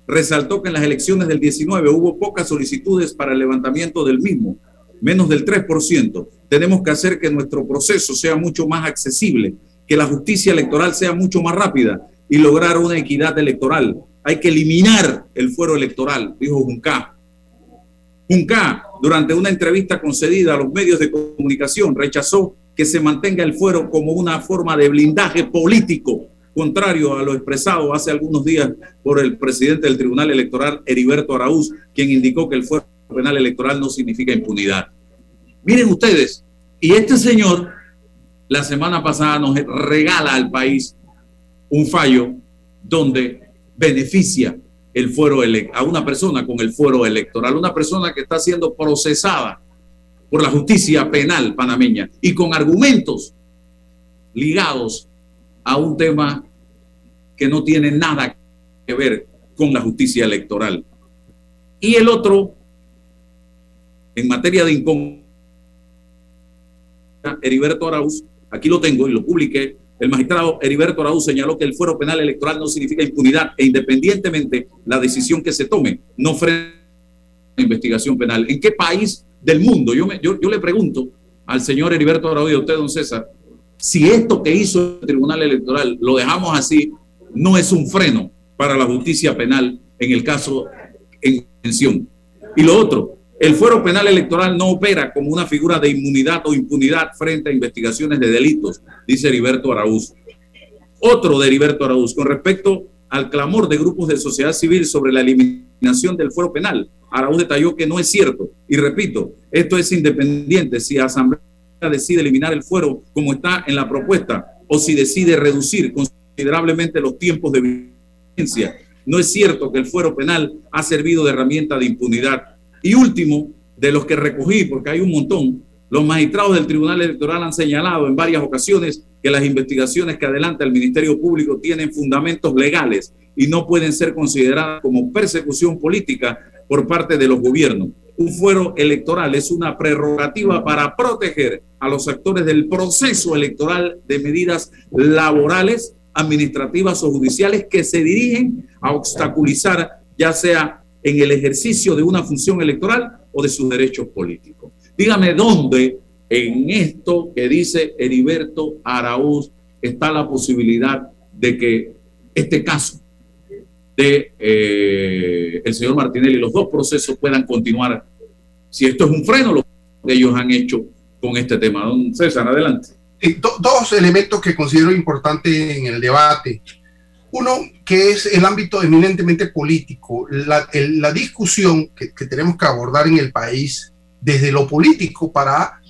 resaltó que en las elecciones del 19 hubo pocas solicitudes para el levantamiento del mismo, menos del 3%. Tenemos que hacer que nuestro proceso sea mucho más accesible, que la justicia electoral sea mucho más rápida y lograr una equidad electoral. Hay que eliminar el fuero electoral, dijo Junca. Junca, durante una entrevista concedida a los medios de comunicación, rechazó que se mantenga el fuero como una forma de blindaje político contrario a lo expresado hace algunos días por el presidente del Tribunal Electoral, Heriberto Araúz, quien indicó que el fuero penal electoral no significa impunidad. Miren ustedes, y este señor la semana pasada nos regala al país un fallo donde beneficia el fuero a una persona con el fuero electoral, una persona que está siendo procesada por la justicia penal panameña y con argumentos ligados a un tema que no tiene nada que ver con la justicia electoral. Y el otro, en materia de incongruencia, Heriberto Arauz, aquí lo tengo y lo publiqué, el magistrado Heriberto Arauz señaló que el fuero penal electoral no significa impunidad e independientemente la decisión que se tome, no frena la investigación penal. ¿En qué país del mundo? Yo, me, le pregunto al señor Heriberto Arauz y a usted, don César, si esto que hizo el Tribunal Electoral lo dejamos así, no es un freno para la justicia penal en el caso en mención. Y lo otro, el fuero penal electoral no opera como una figura de inmunidad o impunidad frente a investigaciones de delitos, dice Heriberto Araúz. Otro de Heriberto Araúz, con respecto al clamor de grupos de sociedad civil sobre la eliminación del fuero penal, Araúz detalló que no es cierto. Y repito, esto es independiente. Si Asamblea decide eliminar el fuero como está en la propuesta o si decide reducir considerablemente los tiempos de vigencia. No es cierto que el fuero penal ha servido de herramienta de impunidad. Y último, de los que recogí, porque hay un montón, los magistrados del Tribunal Electoral han señalado en varias ocasiones que las investigaciones que adelanta el Ministerio Público tienen fundamentos legales y no pueden ser consideradas como persecución política por parte de los gobiernos. Un fuero electoral es una prerrogativa para proteger a los actores del proceso electoral de medidas laborales, administrativas o judiciales que se dirigen a obstaculizar ya sea en el ejercicio de una función electoral o de sus derechos políticos. Dígame dónde en esto que dice Heriberto Araúz está la posibilidad de que este caso de eh, el señor Martinelli, los dos procesos puedan continuar. Si esto es un freno, lo que ellos han hecho con este tema. Don César, adelante. dos elementos que considero importantes en el debate. Uno, que es el ámbito eminentemente político, la, discusión que, tenemos que abordar en el país desde lo político para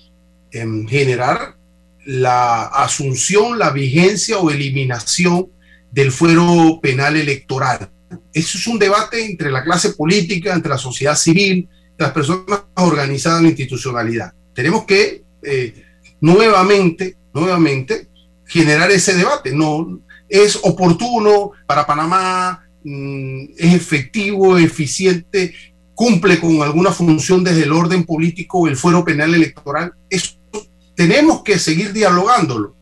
eh, generar la asunción, la vigencia o eliminación del fuero penal electoral. Eso es un debate entre la clase política, entre la sociedad civil, las personas organizadas en la institucionalidad. Tenemos que eh, nuevamente, nuevamente generar ese debate. No es oportuno para Panamá, mm, es efectivo, eficiente, cumple con alguna función desde el orden político el fuero penal electoral. Eso tenemos que seguir dialogándolo.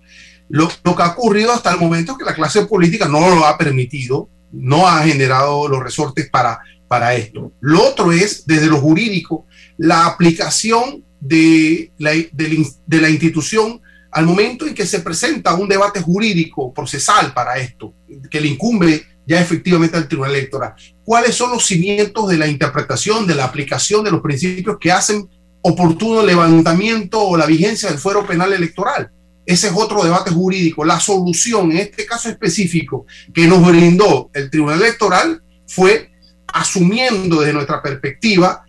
Lo, lo, que ha ocurrido hasta el momento es que la clase política no lo ha permitido, no ha generado los resortes para, para esto. Lo otro es, desde lo jurídico, la aplicación de la, de, de la institución al momento en que se presenta un debate jurídico procesal para esto, que le incumbe ya efectivamente al Tribunal Electoral. ¿Cuáles son los cimientos de la interpretación, de la aplicación de los principios que hacen oportuno levantamiento o la vigencia del fuero penal electoral? Ese es otro debate jurídico. La solución en este caso específico que nos brindó el Tribunal Electoral fue asumiendo desde nuestra perspectiva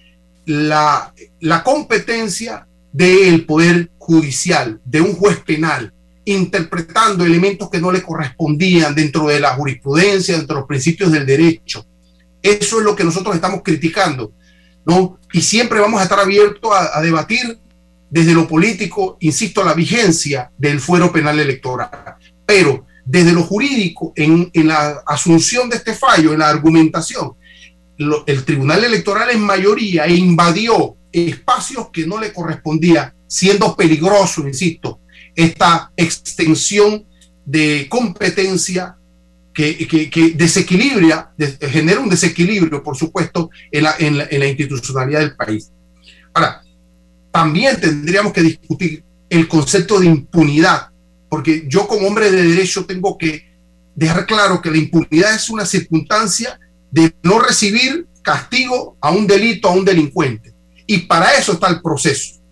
la, la competencia del Poder Judicial, de un juez penal, interpretando elementos que no le correspondían dentro de la jurisprudencia, dentro de los principios del derecho. Eso es lo que nosotros estamos criticando, ¿no? Y siempre vamos a estar abiertos a, debatir desde lo político, insisto, la vigencia del fuero penal electoral. Pero desde lo jurídico, en, la asunción de este fallo, en la argumentación, el Tribunal Electoral en mayoría invadió espacios que no le correspondía, siendo peligroso, insisto, esta extensión de competencia que, desequilibra, de, genera un desequilibrio, por supuesto, en, la, en la institucionalidad del país. Ahora, también tendríamos que discutir el concepto de impunidad, porque yo como hombre de derecho tengo que dejar claro que la impunidad es una circunstancia de no recibir castigo a un delito, a un delincuente. Y para eso está el proceso.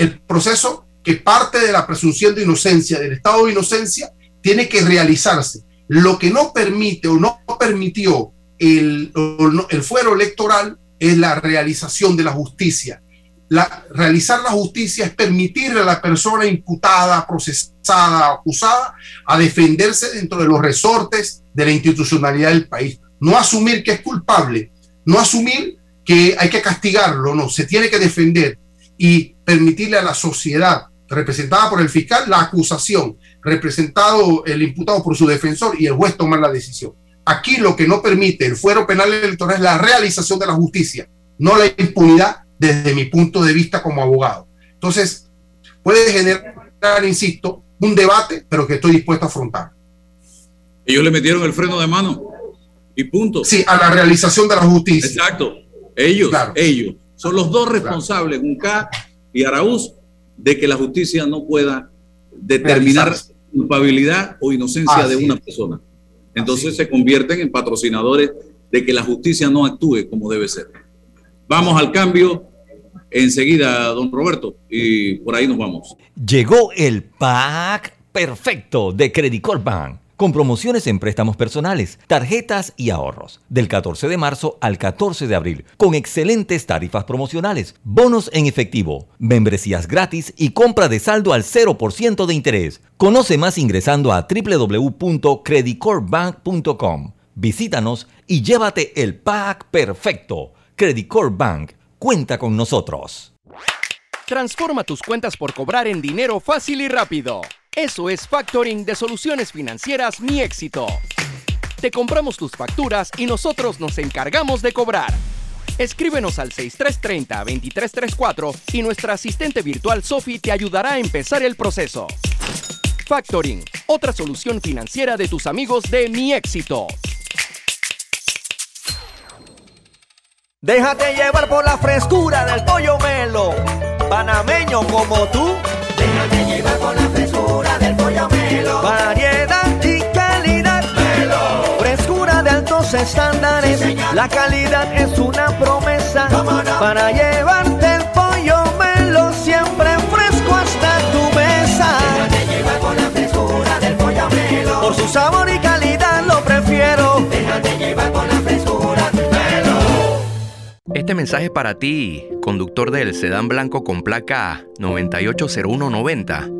El proceso que parte de la presunción de inocencia, del estado de inocencia, tiene que realizarse. Lo que no permite o no permitió el, el fuero electoral es la realización de la justicia la, realizar la justicia es permitirle a la persona imputada, procesada, acusada, a defenderse dentro de los resortes de la institucionalidad del país. No asumir que es culpable, no asumir que hay que castigarlo, no, se tiene que defender y permitirle a la sociedad representada por el fiscal la acusación, representado el imputado por su defensor y el juez tomar la decisión. Aquí lo que no permite el fuero penal electoral es la realización de la justicia, no la impunidad desde mi punto de vista como abogado. Entonces, puede generar, insisto, un debate, pero que estoy dispuesto a afrontar. Ellos le metieron el freno de mano y punto. Sí, a la realización de la justicia. Exacto. Ellos, claro. ellos. Son los dos responsables, claro. Unca y Araúz, de que la justicia no pueda determinar culpabilidad o inocencia Así de una es. persona. Entonces Así se convierten en patrocinadores de que la justicia no actúe como debe ser. Vamos al cambio enseguida, don Roberto, y por ahí nos vamos. Llegó el pack perfecto de Credit Corp Bank con promociones en préstamos personales, tarjetas y ahorros, del 14 de marzo al 14 de abril, con excelentes tarifas promocionales, bonos en efectivo, membresías gratis y compra de saldo al 0% de interés. Conoce más ingresando a www.creditcorpbank.com. Visítanos y llévate el pack perfecto. Credit Corp Bank cuenta con nosotros. Transforma tus cuentas por cobrar en dinero fácil y rápido. Eso es factoring de soluciones financieras Mi Éxito. Te compramos tus facturas y nosotros nos encargamos de cobrar. Escríbenos al 6330-2334 y nuestra asistente virtual Sophie te ayudará a empezar el proceso. Factoring, otra solución financiera de tus amigos de Mi Éxito. Déjate llevar por la frescura del pollo melo, panameño como tú. Variedad y calidad. Melo. Frescura de altos estándares. la calidad es una promesa para llevarte el pollo melo siempre fresco hasta tu mesa. Déjate llevar por la frescura del pollo melo. Por su sabor y calidad lo prefiero. Déjate llevar por la frescura del melo. Este mensaje es para ti, conductor del sedán blanco con placa 980190.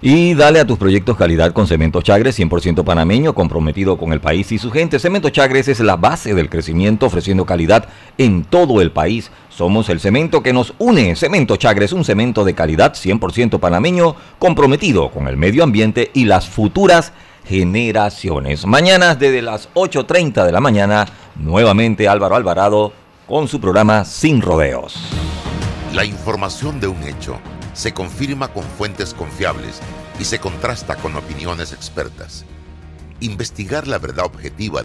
Y dale a tus proyectos calidad con Cemento Chagres, 100% panameño, comprometido con el país y su gente. Cemento Chagres es la base del crecimiento, ofreciendo calidad en todo el país. Somos el cemento que nos une. Cemento Chagres, un cemento de calidad 100% panameño, comprometido con el medio ambiente y las futuras generaciones. Mañana desde las 8.30 de la mañana, nuevamente Álvaro Alvarado con su programa Sin Rodeos. La información de un hecho se confirma con fuentes confiables y se contrasta con opiniones expertas. Investigar la verdad objetiva